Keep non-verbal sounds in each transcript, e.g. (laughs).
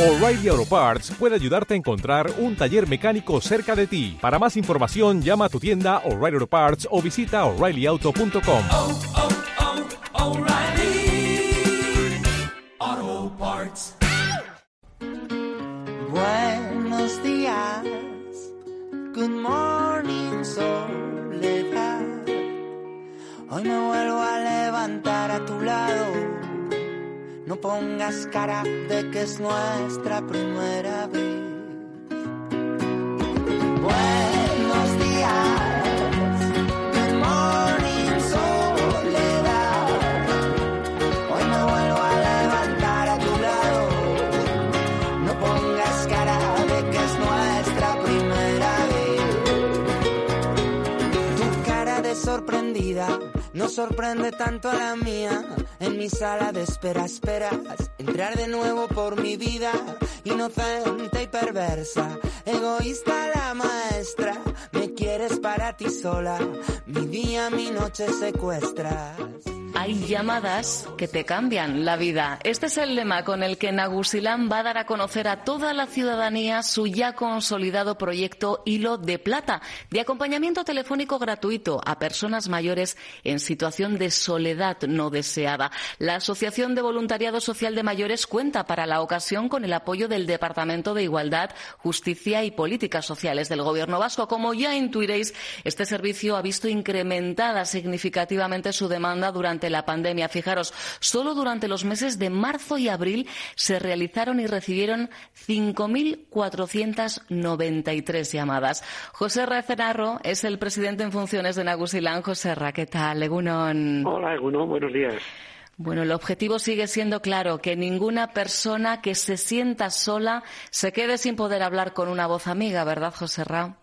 O'Reilly Auto Parts puede ayudarte a encontrar un taller mecánico cerca de ti. Para más información, llama a tu tienda O'Reilly Auto Parts o visita oreillyauto.com. oh, oh, Parts. Buenos días, good morning soledad. Hoy me vuelvo a levantar a tu lado. No pongas cara de que es nuestra primera vez. Buenos días, good morning soledad. Hoy me vuelvo a levantar a tu lado. No pongas cara de que es nuestra primera vez. Tu cara de sorprendida no sorprende tanto a la mía. En mi sala de espera esperas entrar de nuevo por mi vida. Inocente y perversa, egoísta la maestra. Me quieres para ti sola, mi día, mi noche secuestras. Hay llamadas que te cambian la vida. Este es el lema con el que Nagusilán va a dar a conocer a toda la ciudadanía su ya consolidado proyecto Hilo de Plata, de acompañamiento telefónico gratuito a personas mayores en situación de soledad no deseada. La Asociación de Voluntariado Social de Mayores cuenta para la ocasión con el apoyo del Departamento de Igualdad, Justicia y Políticas Sociales del Gobierno vasco. Como ya intuiréis, este servicio ha visto incrementada significativamente su demanda durante la pandemia. Fijaros, solo durante los meses de marzo y abril se realizaron y recibieron 5.493 llamadas. José Racenarro es el presidente en funciones de Nagusilán. José Ra, ¿qué tal? Egunon. Hola, Egunon, buenos días. Bueno, el objetivo sigue siendo claro, que ninguna persona que se sienta sola se quede sin poder hablar con una voz amiga, ¿verdad, José Ra?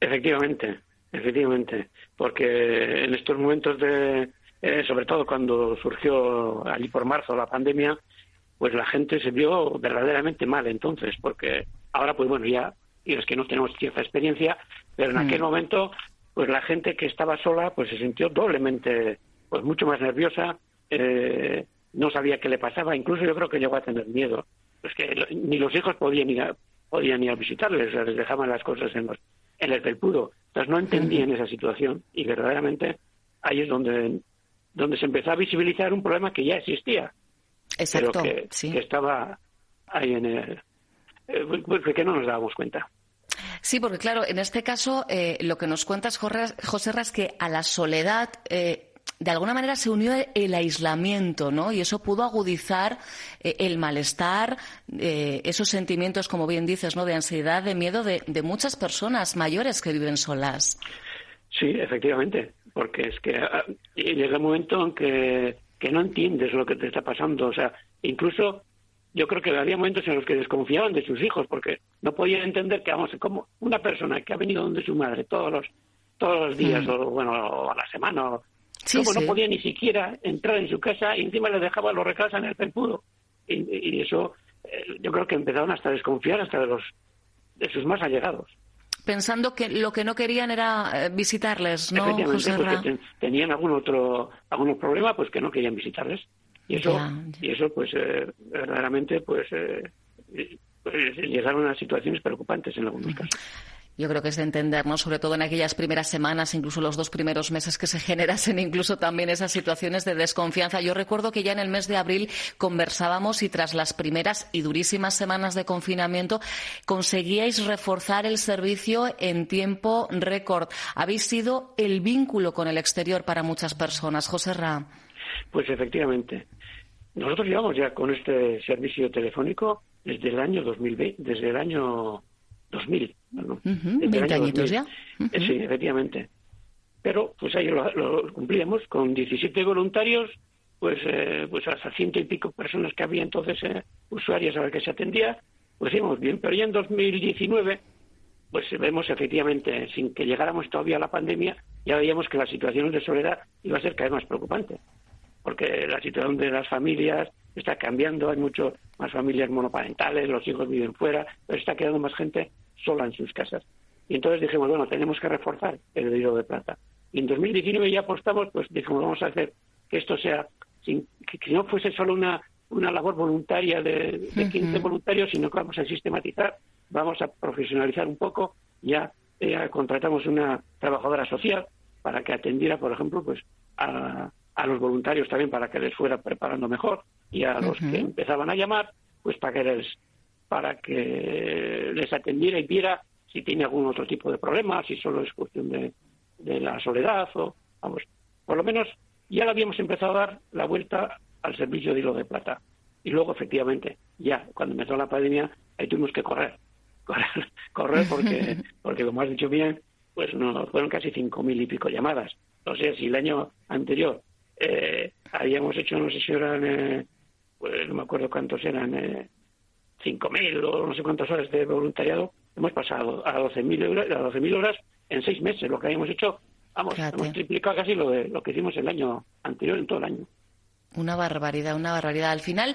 Efectivamente, efectivamente, porque en estos momentos de, eh, sobre todo cuando surgió allí por marzo la pandemia, pues la gente se vio verdaderamente mal entonces, porque ahora pues bueno, ya, y es que no tenemos cierta experiencia, pero en Mm. aquel momento, pues la gente que estaba sola, pues se sintió doblemente, pues mucho más nerviosa, eh, no sabía qué le pasaba, incluso yo creo que llegó a tener miedo, pues que lo- ni los hijos podían ir a, podían ir a visitarles, les dejaban las cosas en los en el felpudo. Entonces no entendían esa situación y verdaderamente ahí es donde donde se empezó a visibilizar un problema que ya existía, Exacto, pero que, sí. que estaba ahí en el eh, que no nos dábamos cuenta. Sí, porque claro, en este caso eh, lo que nos cuentas, José es que a la soledad eh, de alguna manera se unió el aislamiento, ¿no? Y eso pudo agudizar eh, el malestar, eh, esos sentimientos, como bien dices, ¿no? De ansiedad, de miedo de, de muchas personas mayores que viven solas. Sí, efectivamente, porque es que ah, llega un momento en que, que no entiendes lo que te está pasando. O sea, incluso yo creo que había momentos en los que desconfiaban de sus hijos porque no podían entender que, vamos, como una persona que ha venido donde su madre todos los, todos los días Mm. o, bueno, o a la semana, o, Sí, cómo sí. no podía ni siquiera entrar en su casa y encima le dejaba los recados en el felpudo. Y, y eso, eh, yo creo que empezaron hasta a desconfiar hasta de los de sus más allegados. Pensando que lo que no querían era eh, visitarles, ¿no, José ten- tenían algún otro algún problema pues que no querían visitarles. Y eso Ya, y eso pues eh, verdaderamente pues, eh, pues, llegaron a situaciones preocupantes en algunos casos Yo creo que es de entender, ¿no? Sobre todo en aquellas primeras semanas, incluso los dos primeros meses que se (laughs) generasen, incluso también esas situaciones de desconfianza. Yo recuerdo que ya en el mes de abril conversábamos y tras las primeras y durísimas semanas de confinamiento conseguíais reforzar el servicio en tiempo récord. Habéis sido el vínculo con el exterior para muchas personas. José Ra. pues efectivamente nosotros llevamos ya con este servicio telefónico desde el año 2020 desde el año 2000 perdón, desde el 20 año añitos 2000. ya. Eh, sí efectivamente. Pero pues ahí lo, lo cumplíamos con 17 voluntarios pues eh, pues hasta ciento y pico personas que había entonces eh, usuarias a las que se atendía. Pues íbamos bien pero ya en 2019 pues vemos efectivamente sin que llegáramos todavía a la pandemia ya veíamos que la situación de soledad iba a ser cada vez más preocupante porque la situación de las familias está cambiando, hay mucho más familias monoparentales, los hijos viven fuera, pero está quedando más gente sola en sus casas. Y entonces dijimos, bueno, tenemos que reforzar el hilo de plata. Y en 2019 ya apostamos, pues dijimos, vamos a hacer que esto sea, sin, que, no fuese solo una, una labor voluntaria de, de 15 voluntarios, sino que vamos a sistematizar, vamos a profesionalizar un poco, ya eh, contratamos una trabajadora social para que atendiera, por ejemplo, pues a, a los voluntarios también para que les fuera preparando mejor y a los que empezaban a llamar, pues para que les, para que les atendiera y viera si tiene algún otro tipo de problema, si solo es cuestión de, de la soledad o, vamos, por lo menos ya le habíamos empezado a dar la vuelta al servicio de hilo de plata. Y luego, efectivamente, ya cuando empezó la pandemia, ahí tuvimos que correr, (laughs) correr, correr porque, (laughs) porque como has dicho bien, pues no, fueron casi cinco mil y pico llamadas. O sea, si el año anterior eh, habíamos hecho, no sé si eran, eh, pues no me acuerdo cuántos eran, eh, cinco mil o no sé cuántas horas de voluntariado, hemos pasado a 12.000 horas, a 12.000 horas en seis meses, lo que habíamos hecho, vamos, Fíjate. hemos triplicado casi lo, de, lo que hicimos el año anterior en todo el año. Una barbaridad, una barbaridad. Al final,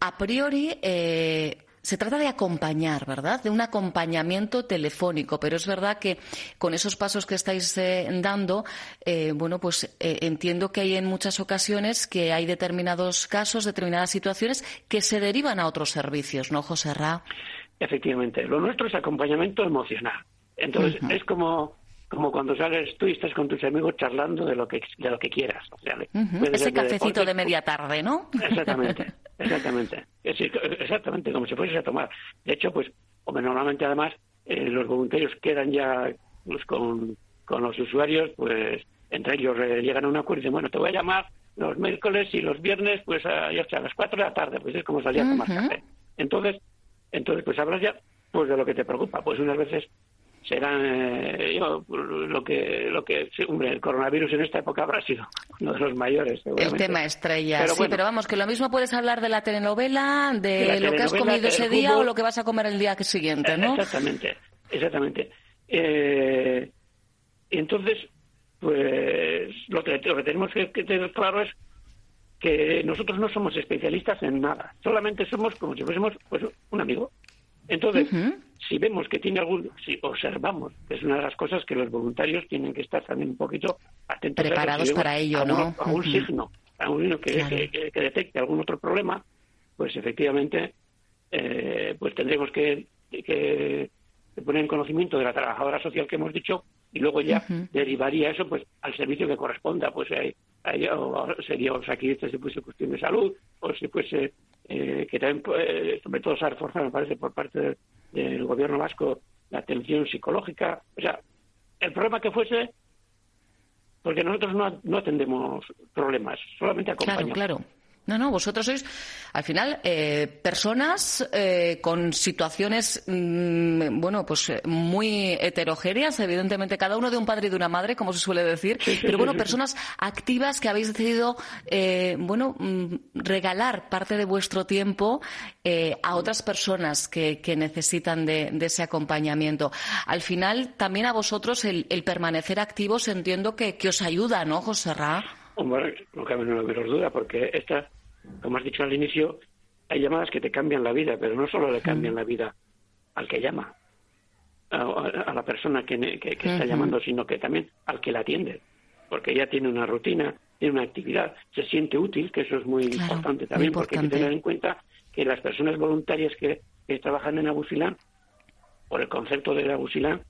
a priori, eh, se trata de acompañar, ¿verdad? De un acompañamiento telefónico, pero es verdad que con esos pasos que estáis eh, dando, eh, bueno, pues eh, entiendo que hay en muchas ocasiones que hay determinados casos, determinadas situaciones que se derivan a otros servicios, ¿no, José Ra? Efectivamente, lo nuestro es acompañamiento emocional. Entonces, es como como cuando sales tú y estás con tus amigos charlando de lo que de lo que quieras. O sea, Ese de cafecito de media tarde, ¿no? Exactamente, (laughs) exactamente. Es decir, exactamente, como si fueses a tomar. De hecho, pues, hombre, normalmente además eh, los voluntarios quedan ya pues, con, con los usuarios, pues entre ellos eh, llegan a un acuerdo y dicen, bueno, te voy a llamar los miércoles y los viernes, pues a, ya sea, a las 4 de la tarde, pues es como salir a tomar café. Entonces, entonces pues hablas ya pues de lo que te preocupa. Pues unas veces serán eh, yo, lo que lo que sí, hombre el coronavirus en esta época habrá sido uno de los mayores El tema estrella, Pero sí, bueno. pero vamos, que lo mismo puedes hablar de la telenovela, de, De la lo que has comido ese día o lo que vas a comer el día siguiente, ¿no? Exactamente, exactamente. Eh, entonces, pues lo que, lo que tenemos que, que tener claro es que nosotros no somos especialistas en nada, solamente somos como si fuésemos pues, un amigo. Entonces. Si vemos que tiene algún, si observamos, es una de las cosas que los voluntarios tienen que estar también un poquito atentos Preparados si para ello, algún- ¿no? algún Ujú. signo, algún Claro. que- que detecte algún otro problema, pues efectivamente, eh, pues tendremos que, que poner en conocimiento de la trabajadora social que hemos dicho y luego ya derivaría eso pues al servicio que corresponda, pues ahí, o sería o Saquiristas si fuese cuestión de salud, o si fuese eh, que también, eh, sobre todo se ha reforzado, me parece, por parte del, del gobierno vasco la atención psicológica. O sea, el problema que fuese, porque nosotros no, no atendemos problemas, solamente Claro, acompañamos. claro. No, no, vosotros sois, al final, eh, personas eh, con situaciones, mm, bueno, pues eh, muy heterogéneas, evidentemente, cada uno de un padre y de una madre, como se suele decir, Sí, sí, pero bueno, sí, personas activas que habéis decidido, eh, bueno, mm, regalar parte de vuestro tiempo eh, a otras personas que, que necesitan de, de ese acompañamiento. Al final, también a vosotros el, el permanecer activos entiendo que, que os ayuda, ¿no, José Ra? Hombre, no cabe la menor duda, porque estas, como has dicho al inicio, hay llamadas que te cambian la vida, pero no solo le cambian la vida al que llama, a, a la persona que, ne- que- que está llamando, sino que también al que la atiende, porque ya tiene una rutina, tiene una actividad, se siente útil, que eso es muy Claro, importante muy también, porque hay que tener en cuenta que las personas voluntarias que, que trabajan en Abusilán, por el concepto de Abusilán,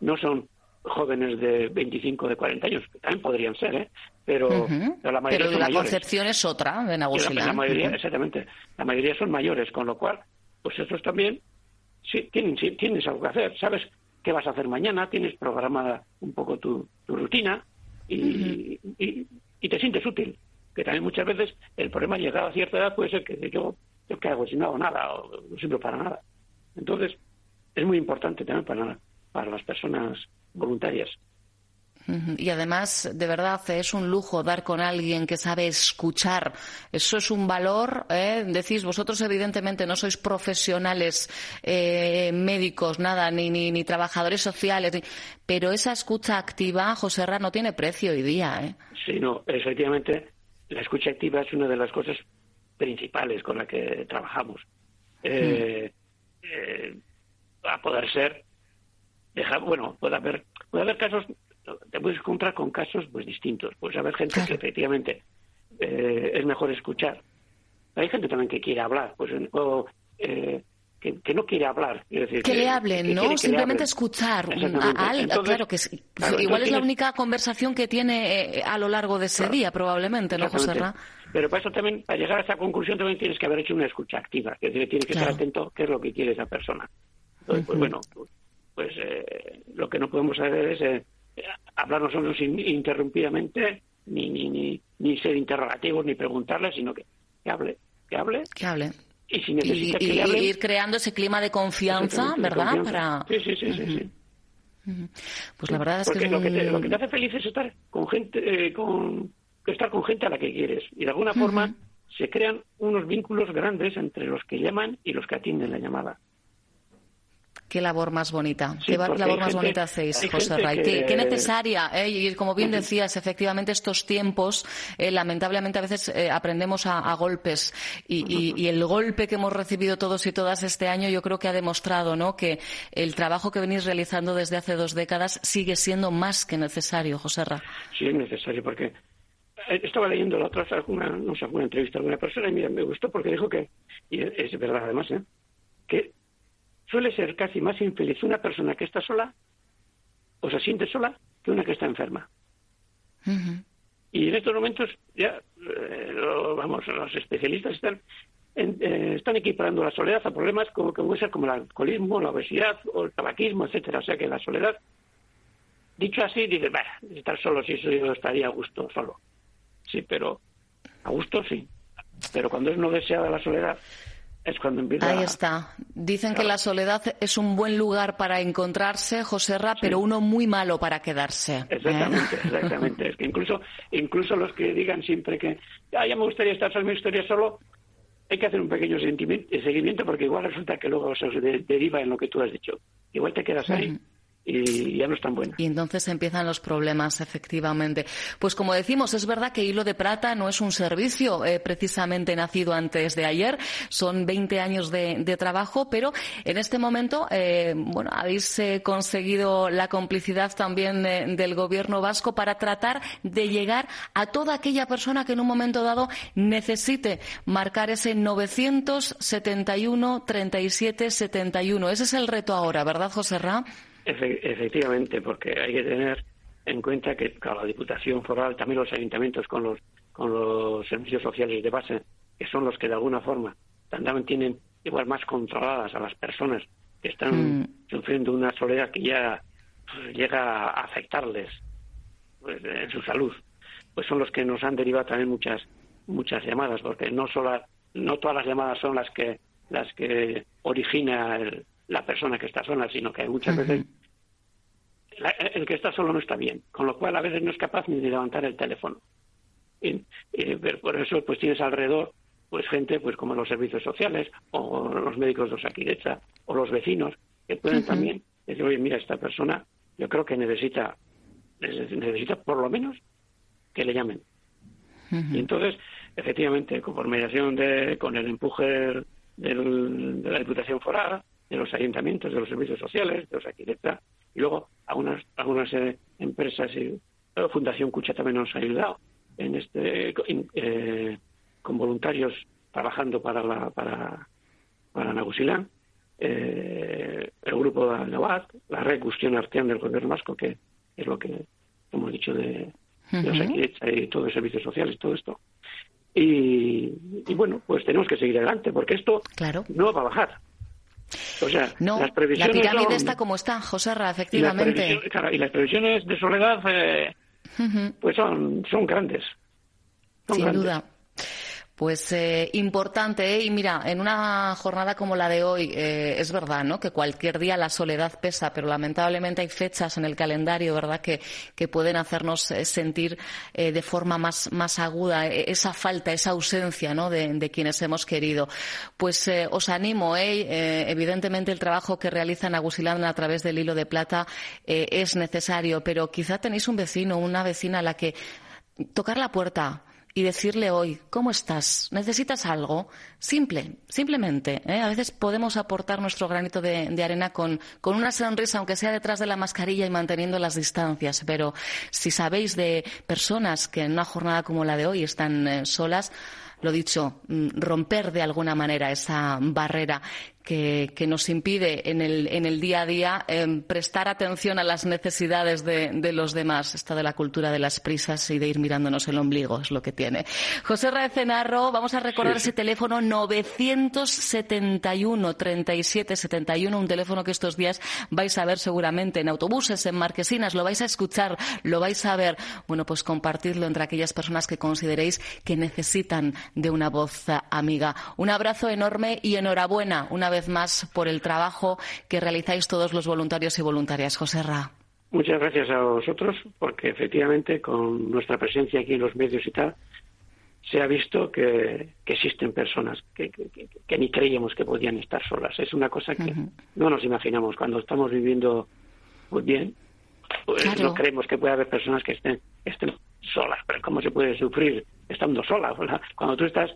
no son jóvenes de 25, de 40 años, que también podrían ser, ¿eh? pero, pero la mayoría Pero son la mayores. concepción es otra de Y la- mayoría, Ujú. exactamente, la mayoría son mayores, con lo cual, pues esos también sí, tienen, sí, tienes algo que hacer, sabes qué vas a hacer mañana, tienes programada un poco tu, tu rutina y, y, y te sientes útil. Que también muchas veces el problema llegado a cierta edad puede ser que yo, yo qué hago si no hago nada o no sirvo para nada. Entonces, es muy importante también para, para las personas voluntarias. Y además, de verdad, es un lujo dar con alguien que sabe escuchar. Eso es un valor. ¿eh? Decís, vosotros evidentemente no sois profesionales eh, médicos, nada, ni, ni, ni trabajadores sociales, ni- pero esa escucha activa, José Ra, no tiene precio hoy día. ¿eh? Sí, no, efectivamente, la escucha activa es una de las cosas principales con la que trabajamos. Eh, eh, a poder ser, deja- bueno, puede haber, puede haber casos, te puedes encontrar con casos pues distintos. Puede haber gente Claro. que efectivamente eh, es mejor escuchar hay gente también que quiere hablar, pues, o, eh, que, no quiere hablar. decir, que, le hablen, ¿no? Simplemente escuchar a, alguien. claro, que igual es la única conversación que tiene eh, a lo largo de ese día, probablemente, ¿no, José Ra? Pero para eso también, para llegar a esa conclusión, también tienes que haber hecho una escucha activa. Es decir, tienes que estar atento a qué es lo que quiere esa persona. Entonces, pues bueno, pues eh, lo que no podemos hacer es eh, hablar nosotros interrumpidamente, ni, ni, ni, ni ser interrogativos, ni preguntarle, sino que, que hable, que hable. Que hable. Y si necesita ir creando ese clima de confianza, ¿verdad? Para... Sí, sí, sí, sí, Pues la verdad es que, lo, que te, lo que te hace feliz es estar con gente, eh, con estar con gente a la que quieres. Y de alguna forma se crean unos vínculos grandes entre los que llaman y los que atienden la llamada qué labor más bonita, qué labor más bonita hacéis, José Ray. Qué, necesaria, ¿eh? y como bien decías, efectivamente estos tiempos, eh, lamentablemente a veces eh, aprendemos a, golpes y, el golpe que hemos recibido todos y todas este año yo creo que ha demostrado ¿no? que el trabajo que venís realizando desde hace dos décadas sigue siendo más que necesario, José Ray. Sí, es necesario porque estaba leyendo la otra alguna, no sé, alguna entrevista a alguna persona y mira, me gustó porque dijo que, y es verdad además, ¿eh? que suele ser casi más infeliz una persona que está sola o se siente sola que una que está enferma. Y en estos momentos ya, eh, vamos, los especialistas están eh, están equiparando la soledad a problemas como que puede ser como el alcoholismo, la obesidad o el tabaquismo, etcétera. O sea que la soledad, dicho así, dice, estar solo, si eso yo estaría a gusto solo. Sí, pero a gusto sí. Pero cuando es no deseada la soledad, es cuando empieza. Ahí está. Dicen que la soledad es un buen lugar para encontrarse, José Ra, pero uno muy malo para quedarse. ¿eh? Exactamente, exactamente. Es que incluso, incluso los que digan siempre que ah, ya me gustaría estar solo, me gustaría solo, hay que hacer un pequeño seguimiento porque igual resulta que luego se deriva en lo que tú has dicho. Igual te quedas ahí y ya no es tan. Y entonces empiezan los problemas, efectivamente. Pues como decimos, es verdad que Hilo de Plata no es un servicio eh, precisamente nacido antes de ayer, son 20 años de, trabajo, pero en este momento, eh, bueno, habéis eh, conseguido la complicidad también del gobierno vasco para tratar de llegar a toda aquella persona que en un momento dado necesite marcar ese 971 37 71. Ese es el reto ahora, ¿verdad, José Ra? Efectivamente, porque hay que tener en cuenta que la Diputación Foral, también los ayuntamientos con los, con los servicios sociales de base, que son los que de alguna forma también tienen igual más controladas a las personas que están mm. sufriendo una soledad que ya pues, llega a afectarles pues, en su salud, pues son los que nos han derivado también muchas muchas llamadas, porque no solo no todas las llamadas son las que las que origina el, la persona que está sola, sino que muchas veces el que está solo no está bien, con lo cual a veces no es capaz ni de levantar el teléfono. Y, por eso pues tienes alrededor pues gente pues como los servicios sociales o los médicos de Osakidecha o los vecinos que pueden también decir, oye, mira, esta persona yo creo que necesita necesita por lo menos que le llamen. Y entonces, efectivamente, con mediación de, con el empuje de la Diputación Foral, de los ayuntamientos, de los servicios sociales, de los arquitectos, y luego algunas, algunas eh, empresas y la Fundación Cucha también nos ha ayudado en este eh, con voluntarios trabajando para la para para Nagusilán, eh, el grupo de Navat, la red Cuestión Artean del gobierno vasco, que es lo que hemos dicho de, los arquitectos y todos los servicios sociales, todo esto. Y, y, bueno, pues tenemos que seguir adelante, porque esto no va a bajar. O sea, no, las previsiones la pirámide está como está, José Ra, efectivamente. Y las, previsiones de soledad, eh, pues son, son grandes. Sin duda. Pues eh, importante, ¿eh? y mira, en una jornada como la de hoy, eh, es verdad, ¿no? Que cualquier día la soledad pesa, pero lamentablemente hay fechas en el calendario, ¿verdad? Que, que pueden hacernos eh, sentir eh, de forma más, más aguda esa falta, esa ausencia, ¿no? De, de quienes hemos querido. Pues os animo, ¿eh? Evidentemente el trabajo que realizan Agusilán a través del hilo de plata es necesario, pero quizá tenéis un vecino, una vecina a la que tocar la puerta, y decirle hoy, ¿cómo estás? ¿Necesitas algo? Simple, simplemente. ¿eh? A veces podemos aportar nuestro granito de, arena con, con, una sonrisa, aunque sea detrás de la mascarilla y manteniendo las distancias. Pero si sabéis de personas que en una jornada como la de hoy están eh, solas, lo dicho, mm, romper de alguna manera esa barrera que, nos impide en el, en el día a día em, prestar atención a las necesidades de, los demás. Esta de la cultura de las prisas y de ir mirándonos el ombligo es lo que tiene. José Raecenarro, vamos a recordar ese teléfono 971 37 71, un teléfono que estos días vais a ver seguramente en autobuses, en marquesinas, lo vais a escuchar, lo vais a ver. Bueno, pues compartirlo entre aquellas personas que consideréis que necesitan de una voz amiga. Un abrazo enorme y enhorabuena una vez más por el trabajo que realizáis todos los voluntarios y voluntarias. José Ra. Muchas gracias a vosotros, porque efectivamente con nuestra presencia aquí en los medios y tal, se ha visto que, existen personas que, ni creíamos que podían estar solas. Es una cosa que no nos imaginamos. Cuando estamos viviendo muy bien, pues no creemos que pueda haber personas que estén, estén solas. Pero ¿cómo se puede sufrir estando sola? (laughs) Cuando tú estás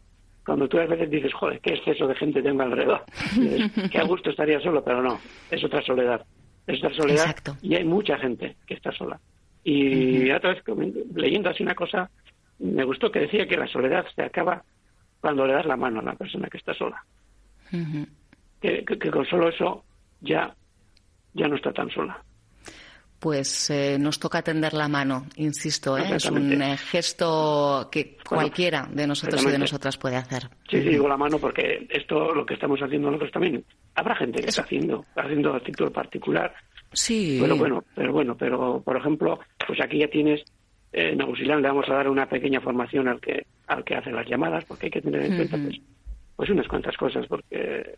cuando tú a veces dices, joder, qué exceso de gente tengo alrededor. (laughs) qué a gusto estaría solo, pero no, es otra soledad. Es otra soledad y hay mucha gente que está sola. Y otra vez, leyendo así una cosa, me gustó que decía que la soledad se acaba cuando le das la mano a la persona que está sola. que, con solo eso ya, ya no está tan sola pues eh, nos toca tender la mano, insisto, ¿eh? es un eh, gesto que cualquiera de nosotros y de nosotras puede hacer. Sí, sí, digo la mano porque esto, lo que estamos haciendo nosotros también, habrá gente que está haciendo, haciendo a título particular. Sí. Pero bueno, pero bueno, pero por ejemplo, pues aquí ya tienes, en Auxiliar le vamos a dar una pequeña formación al que, al que hace las llamadas, porque hay que tener en cuenta pues, pues, unas cuantas cosas, porque,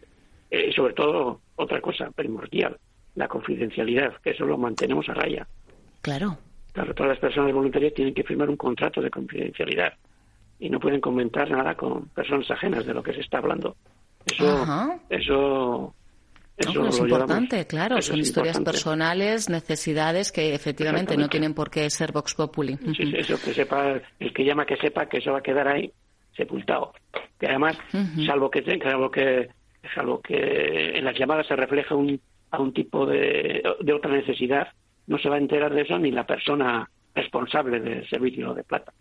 y sobre todo, otra cosa primordial, la confidencialidad, que eso lo mantenemos a raya. Claro. Claro, todas las personas voluntarias tienen que firmar un contrato de confidencialidad y no pueden comentar nada con personas ajenas de lo que se está hablando. Eso, eso, eso es importante, claro. Son historias personales, necesidades que efectivamente no tienen por qué ser vox populi. Sí, eso que sepa, el que llama que sepa que eso va a quedar ahí sepultado. Que además, salvo que salvo que salvo que en las llamadas se refleja un a un tipo de, de otra necesidad, no se va a enterar de eso ni la persona responsable del servicio de plata.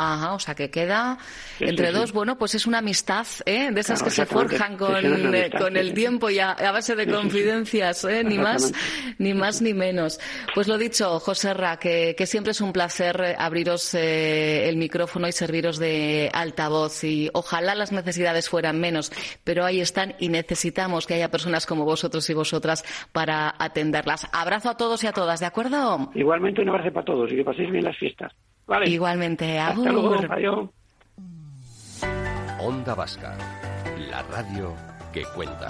Ajá, o sea que queda entre dos, bueno, pues es una amistad, ¿eh? De esas que se forjan con, eh, con el tiempo y a, base de confidencias, ¿eh? Ni más, ni más ni menos. Pues lo dicho, José Ra, que, que siempre es un placer abriros eh, el micrófono y serviros de altavoz y ojalá las necesidades fueran menos, pero ahí están y necesitamos que haya personas como vosotros y vosotras para atenderlas. Abrazo a todos y a todas, ¿de acuerdo? Igualmente un abrazo para todos y que paséis bien las fiestas. Igualmente, Hasta luego, Onda Vasca, la radio que cuenta.